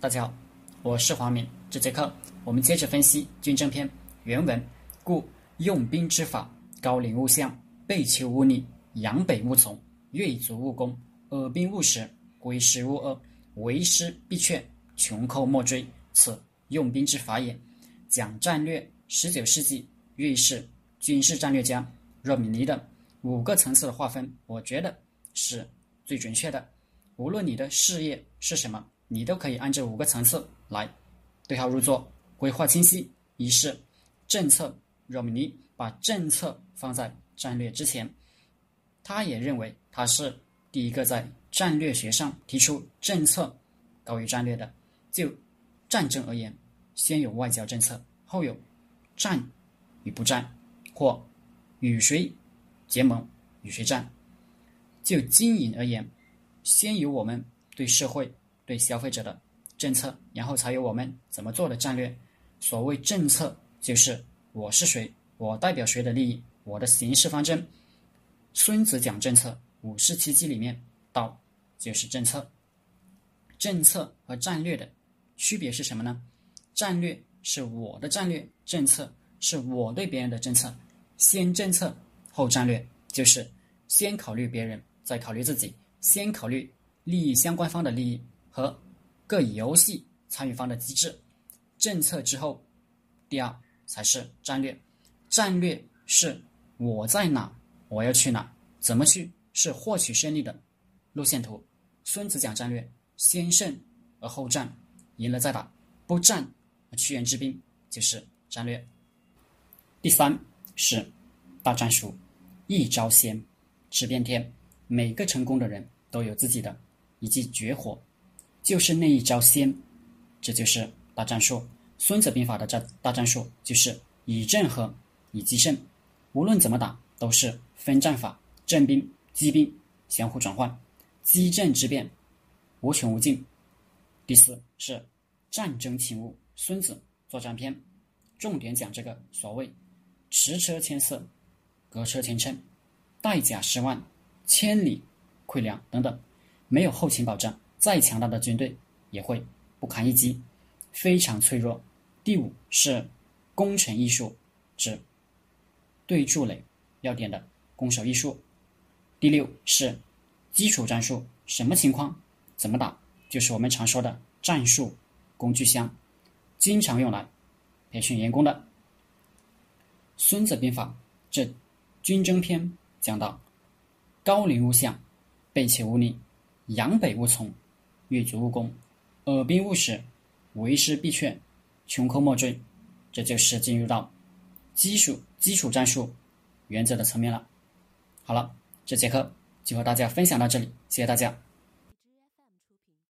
大家好，我是黄敏。这节课我们接着分析《军政篇》原文。故用兵之法，高陵勿向，背丘勿逆，阳北勿从，锐卒勿攻，耳兵勿食，归师勿遏，为师必却，穷寇莫追。此用兵之法也。讲战略，十九世纪瑞士军事战略家若米尼的五个层次的划分，我觉得是最准确的。无论你的事业是什么，你都可以按这五个层次来对号入座，规划清晰。一是政策，若米尼把政策放在战略之前，他也认为他是第一个在战略学上提出政策高于战略的。就战争而言，先有外交政策，后有战与不战，或与谁结盟与谁战。就经营而言，先有我们对社会、对消费者的政策，然后才有我们怎么做的战略。所谓政策，就是我是谁，我代表谁的利益，我的行事方针。孙子讲政策，五十七计里面道就是政策。政策和战略的区别是什么呢？战略是我的战略，政策是我对别人的政策。先政策后战略，就是先考虑别人，再考虑自己。先考虑利益相关方的利益和各游戏参与方的机制，政策之后，第二才是战略。战略是我在哪，我要去哪，怎么去，是获取胜利的路线图。孙子讲战略，先胜而后战，赢了再打，不战而屈原之兵就是战略。第三是大战术，一招鲜，吃遍天。每个成功的人都有自己的一记绝活，就是那一招鲜，这就是大战术。孙子兵法的战大战术就是以正合，以奇胜。无论怎么打，都是分战法，正兵、机兵相互转换，机正之变无穷无尽。第四是战争勤务，孙子作战篇重点讲这个所谓驰车千驷，隔车千乘，带甲十万。千里溃粮等等，没有后勤保障，再强大的军队也会不堪一击，非常脆弱。第五是攻城艺术，指对筑垒要点的攻守艺术。第六是基础战术，什么情况怎么打，就是我们常说的战术工具箱，经常用来培训员工的。孙子兵法这军争篇讲到。高陵勿向，背且勿逆，阳北勿从，越卒勿攻，耳鬓勿使，为师必劝，穷寇莫追。这就是进入到基础基础战术原则的层面了。好了，这节课就和大家分享到这里，谢谢大家。